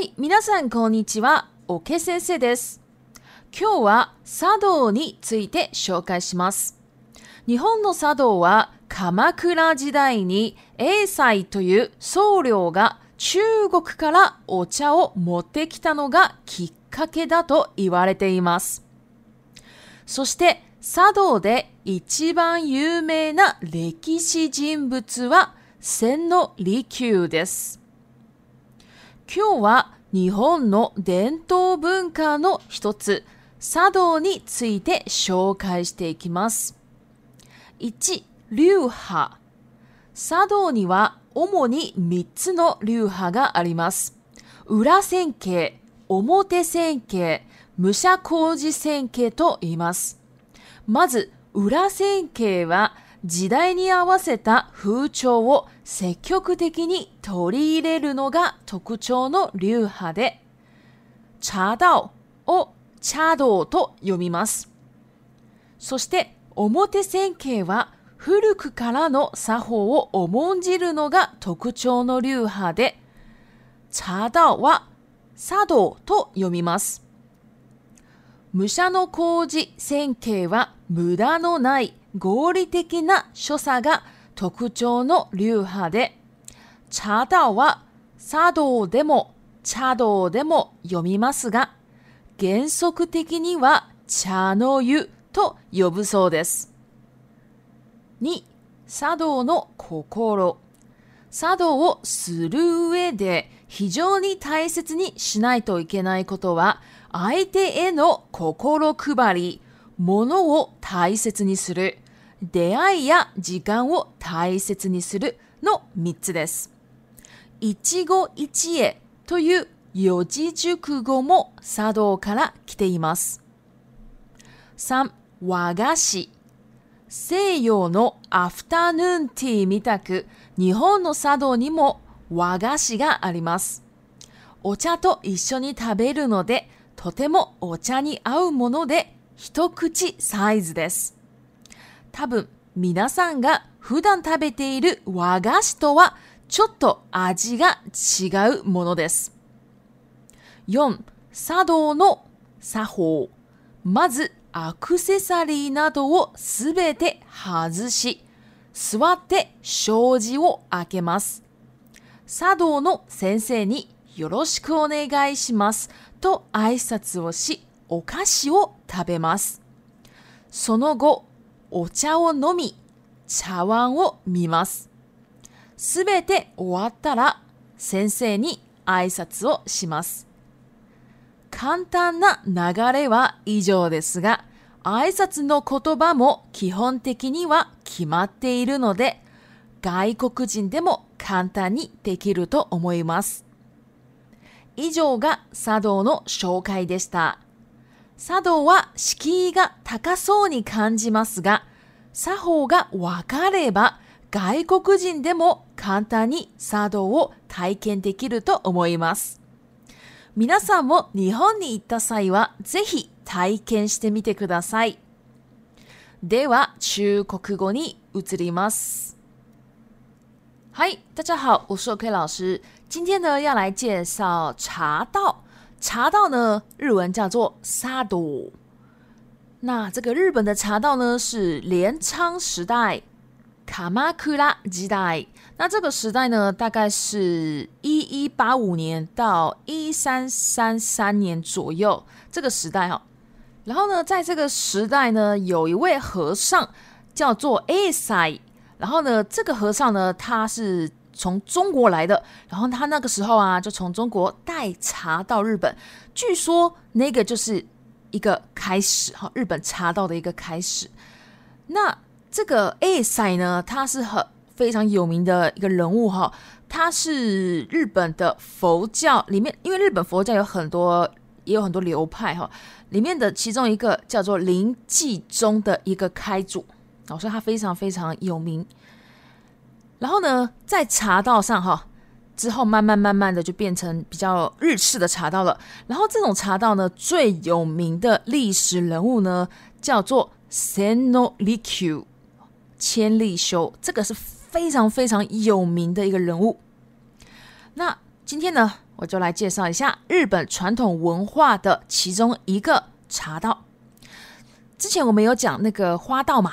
い、皆さんこんにちは。おけ先生です。今日は茶道について紹介します。日本の茶道は鎌倉時代に英才という僧侶が中国からお茶を持ってきたのがきっかけだと言われています。そして茶道で一番有名な歴史人物は千利休です。今日は日本の伝統文化の一つ、茶道について紹介していきます。1、流派。茶道には主に3つの流派があります。裏線形、表線形、武者工事線形と言います。まず、裏線形は時代に合わせた風潮を積極的に取り入れるのが特徴の流派で、茶道を茶道と読みます。そして表線形は古くからの作法を重んじるのが特徴の流派で、茶道は茶道と読みます。武者の工事線形は無駄のない合理的な所作が特徴の流派で、茶道は茶道でも茶道でも読みますが、原則的には茶の湯と呼ぶそうです。2、茶道の心。茶道をする上で非常に大切にしないといけないことは、相手への心配り、物を大切にする、出会いや時間を大切にするの3つです。一期一会という四字熟語も茶道から来ています。3、和菓子。西洋のアフタヌーンティーみたく、日本の茶道にも和菓子があります。お茶と一緒に食べるので、とてもお茶に合うもので、一口サイズです。多分皆さんが普段食べている和菓子とはちょっと味が違うものです。4. 茶道の作法。まずアクセサリーなどをすべて外し、座って障子を開けます。茶道の先生によろしくお願いしますと挨拶をし、お菓子を食べます。その後、お茶を飲み、茶碗を見ます。すべて終わったら、先生に挨拶をします。簡単な流れは以上ですが、挨拶の言葉も基本的には決まっているので、外国人でも簡単にできると思います。以上が茶道の紹介でした。茶道は敷居が高そうに感じますが、作法が分かれば外国人でも簡単に茶道を体験できると思います。皆さんも日本に行った際はぜひ体験してみてください。では中国語に移ります。はい、大家好，我是 OK 老师。今天呢，要来介绍茶道。茶道呢，日文叫做萨道。那这个日本的茶道呢，是镰仓时代、卡马库拉时代。那这个时代呢，大概是一一八五年到一三三三年左右。这个时代哦，然后呢，在这个时代呢，有一位和尚叫做爱塞。然后呢，这个和尚呢，他是。从中国来的，然后他那个时候啊，就从中国带茶到日本，据说那个就是一个开始哈，日本茶道的一个开始。那这个 A 赛呢，他是很非常有名的一个人物哈，他是日本的佛教里面，因为日本佛教有很多，也有很多流派哈，里面的其中一个叫做临济宗的一个开祖，所以他非常非常有名。然后呢，在茶道上哈，之后慢慢慢慢的就变成比较日式的茶道了。然后这种茶道呢，最有名的历史人物呢，叫做 Sen o l i k u 千利休，这个是非常非常有名的一个人物。那今天呢，我就来介绍一下日本传统文化的其中一个茶道。之前我们有讲那个花道嘛。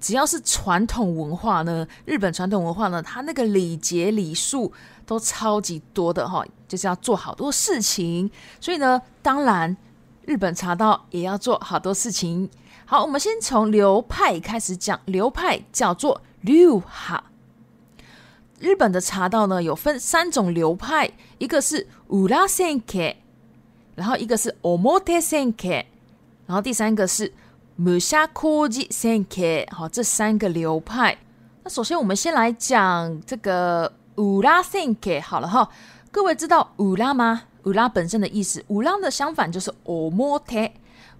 只要是传统文化呢，日本传统文化呢，它那个礼节礼数都超级多的哈，就是要做好多事情，所以呢，当然日本茶道也要做好多事情。好，我们先从流派开始讲，流派叫做流哈。日本的茶道呢，有分三种流派，一个是乌拉仙克，然后一个是奥莫 e 仙克，然后第三个是。穆夏科技、森克，好，这三个流派。那首先我们先来讲这个乌拉森克，好了哈。各位知道乌拉吗？乌拉本身的意思，乌拉的相反就是奥莫特，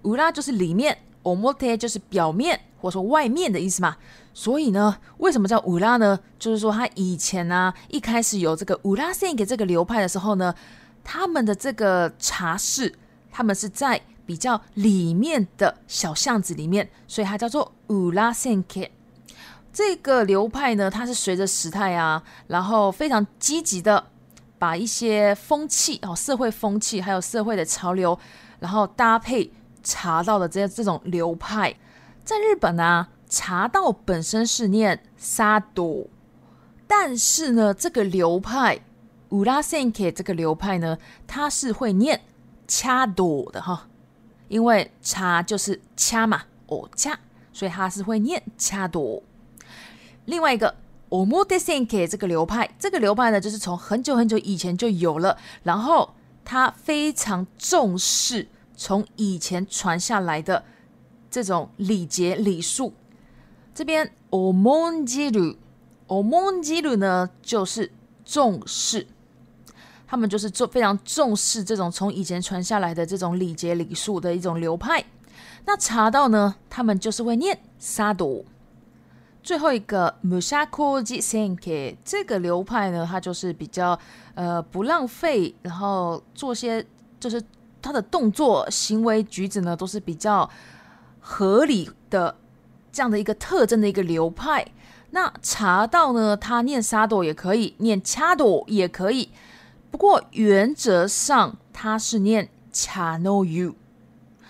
乌拉就是里面，奥莫特就是表面或者说外面的意思嘛。所以呢，为什么叫乌拉呢？就是说他以前呢，一开始有这个乌拉森克这个流派的时候呢，他们的这个茶室，他们是在。比较里面的小巷子里面，所以它叫做乌拉线克。这个流派呢，它是随着时态啊，然后非常积极的把一些风气哦，社会风气还有社会的潮流，然后搭配茶道的这这种流派，在日本呢，茶道本身是念沙朵，但是呢，这个流派乌拉线克这个流派呢，它是会念掐朵的哈。因为掐就是掐嘛，哦掐，所以他是会念掐多。另外一个 o m o t e s e n k 这个流派，这个流派呢，就是从很久很久以前就有了，然后他非常重视从以前传下来的这种礼节礼数。这边 omonjiro，omonjiro 呢就是重视。他们就是做非常重视这种从以前传下来的这种礼节礼数的一种流派。那茶道呢，他们就是会念沙朵。最后一个 m u s a k o j i senke 这个流派呢，它就是比较呃不浪费，然后做些就是他的动作行为举止呢都是比较合理的这样的一个特征的一个流派。那茶道呢，他念沙朵也可以，念掐朵也可以。不过原则上它是念茶 o u。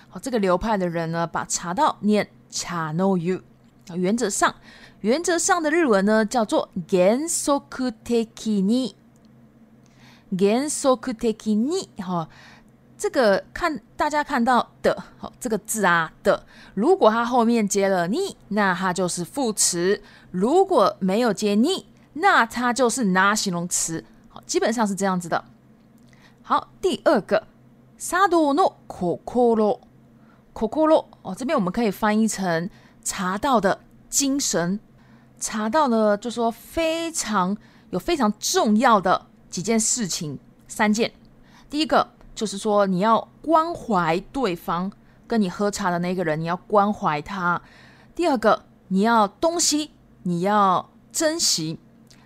好，这个流派的人呢，把茶道念茶ノ o 好，原则上，原则上的日文呢叫做 gensoku teki ni。gensoku teki ni，哈，这个看大家看到的，好，这个字啊的，如果它后面接了你，那它就是副词；如果没有接你，那它就是拿形容词。好，基本上是这样子的。好，第二个，茶道诺可可罗可可罗哦，这边我们可以翻译成茶道的精神。茶道呢，就说非常有非常重要的几件事情，三件。第一个就是说，你要关怀对方跟你喝茶的那个人，你要关怀他。第二个，你要东西你要珍惜。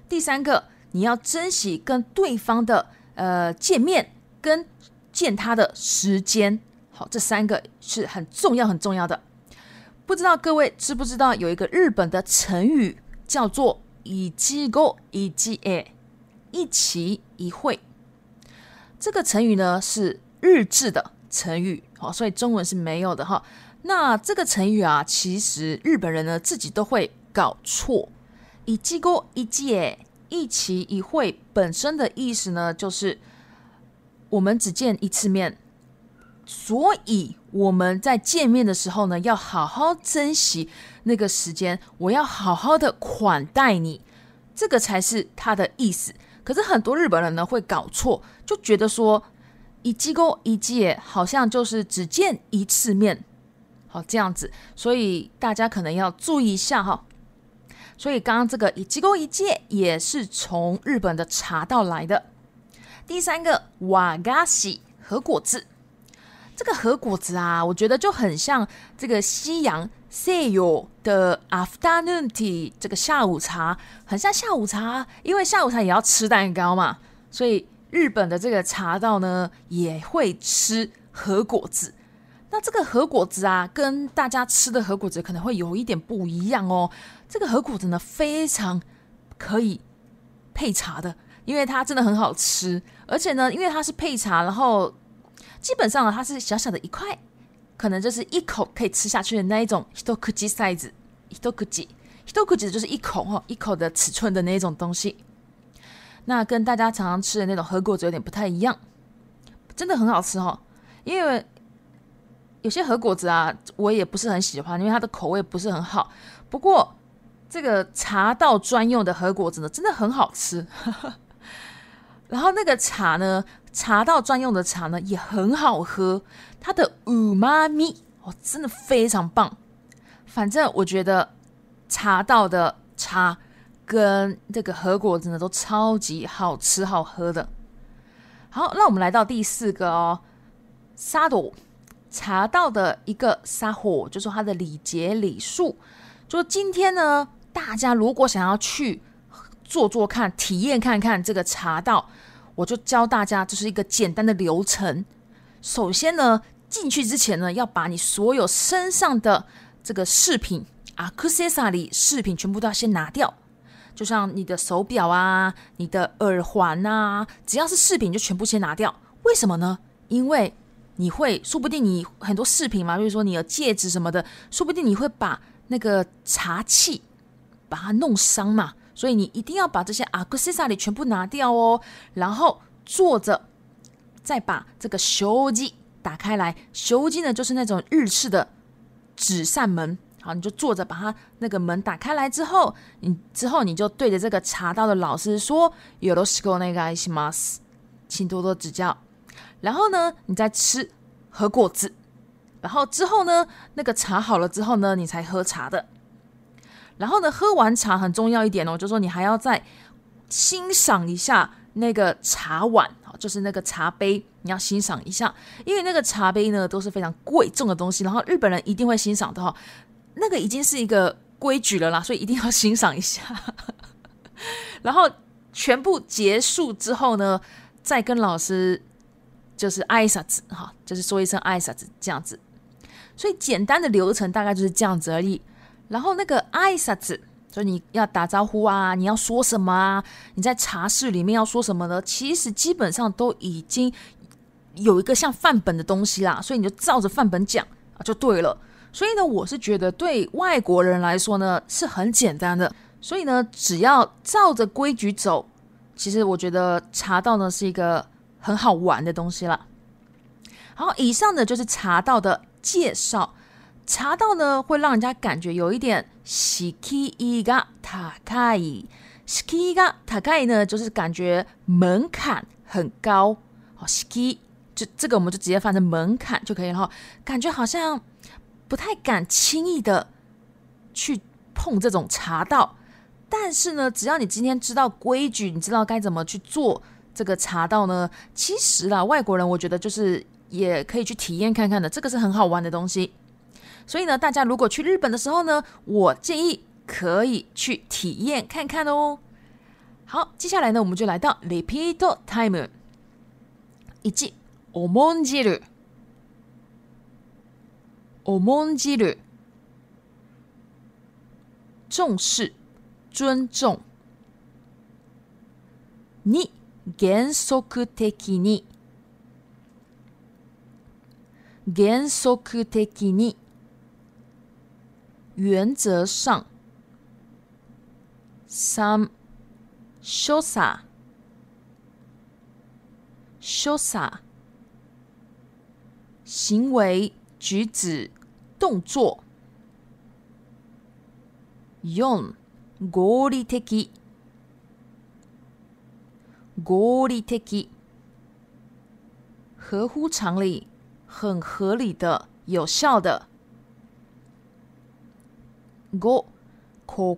第三个。你要珍惜跟对方的呃见面跟见他的时间，好，这三个是很重要很重要的。不知道各位知不知道有一个日本的成语叫做“一季过一季诶，一期一会。这个成语呢是日制的成语，好，所以中文是没有的哈。那这个成语啊，其实日本人呢自己都会搞错，“一季过一季诶，一期一会本身的意思呢，就是我们只见一次面，所以我们在见面的时候呢，要好好珍惜那个时间。我要好好的款待你，这个才是他的意思。可是很多日本人呢会搞错，就觉得说一机构一届好像就是只见一次面，好这样子，所以大家可能要注意一下哈。所以刚刚这个一机构一戒也是从日本的茶道来的。第三个瓦嘎西和果子，这个和果子啊，我觉得就很像这个西洋 sayo 的 afternoon tea，这个下午茶很像下午茶，因为下午茶也要吃蛋糕嘛，所以日本的这个茶道呢也会吃和果子。那这个核果子啊，跟大家吃的核果子可能会有一点不一样哦。这个核果子呢，非常可以配茶的，因为它真的很好吃。而且呢，因为它是配茶，然后基本上它是小小的一块，可能就是一口可以吃下去的那一种。h i t o k u c i s i z e h i t o k u i h i t o k u i 就是一口哦，一口的尺寸的那种东西。那跟大家常常吃的那种核果子有点不太一样，真的很好吃哦，因为。有些核果子啊，我也不是很喜欢，因为它的口味不是很好。不过这个茶道专用的核果子呢，真的很好吃。然后那个茶呢，茶道专用的茶呢，也很好喝。它的五妈咪哦，真的非常棒。反正我觉得茶道的茶跟这个核果子呢，都超级好吃好喝的。好，那我们来到第四个哦，沙朵。茶道的一个沙火，就是他的礼节礼数。说今天呢，大家如果想要去做做看、体验看看这个茶道，我就教大家就是一个简单的流程。首先呢，进去之前呢，要把你所有身上的这个饰品啊、cosset 里饰品全部都要先拿掉，就像你的手表啊、你的耳环啊，只要是饰品就全部先拿掉。为什么呢？因为你会说不定你很多饰品嘛，比如说你的戒指什么的，说不定你会把那个茶器把它弄伤嘛，所以你一定要把这些アクセサリ y 全部拿掉哦。然后坐着，再把这个修机打开来。修机呢就是那种日式的纸扇门。好，你就坐着把它那个门打开来之后，你之后你就对着这个茶道的老师说：有的时候那个什么，请多多指教。然后呢，你再吃喝果子，然后之后呢，那个茶好了之后呢，你才喝茶的。然后呢，喝完茶很重要一点哦，就是说你还要再欣赏一下那个茶碗就是那个茶杯，你要欣赏一下，因为那个茶杯呢都是非常贵重的东西，然后日本人一定会欣赏的哈。那个已经是一个规矩了啦，所以一定要欣赏一下。然后全部结束之后呢，再跟老师。就是挨啥子哈，就是说一声挨啥子这样子，所以简单的流程大概就是这样子而已。然后那个挨啥子，就你要打招呼啊，你要说什么啊？你在茶室里面要说什么呢？其实基本上都已经有一个像范本的东西啦，所以你就照着范本讲啊，就对了。所以呢，我是觉得对外国人来说呢是很简单的，所以呢，只要照着规矩走，其实我觉得茶道呢是一个。很好玩的东西了。好，以上的就是茶道的介绍。茶道呢，会让人家感觉有一点 “skiga t a k a i s k 呢，就是感觉门槛很高。哦 s 就这个我们就直接翻成门槛就可以了。哈，感觉好像不太敢轻易的去碰这种茶道。但是呢，只要你今天知道规矩，你知道该怎么去做。这个茶道呢，其实啊，外国人我觉得就是也可以去体验看看的，这个是很好玩的东西。所以呢，大家如果去日本的时候呢，我建议可以去体验看看哦。好，接下来呢，我们就来到 repeat time 一，おもんじる，おもんじる，重视，尊重，你。原則的に原則的に原則上三所作所作行为举止动作四合理的合理、合乎常理、很合理的、有效的。五、心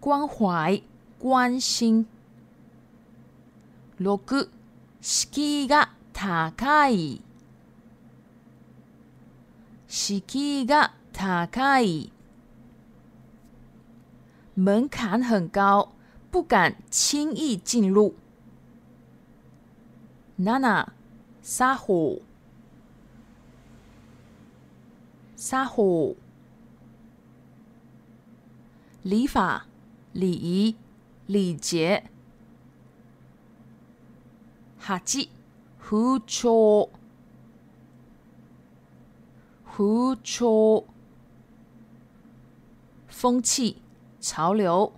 关怀、关心。六、高。门槛很高，不敢轻易进入。Nana，撒谎，撒谎，礼法，礼仪，礼节，哈吉，胡扯，胡扯，风气。潮流，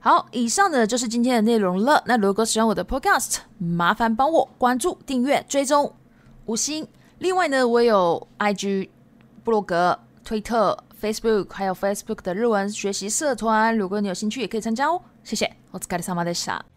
好，以上呢就是今天的内容了。那如果喜欢我的 Podcast，麻烦帮我关注、订阅、追踪五星。另外呢，我有 IG、布洛格、推特、Facebook，还有 Facebook 的日文学习社团，如果你有兴趣也可以参加哦。谢谢，お疲れ様でした。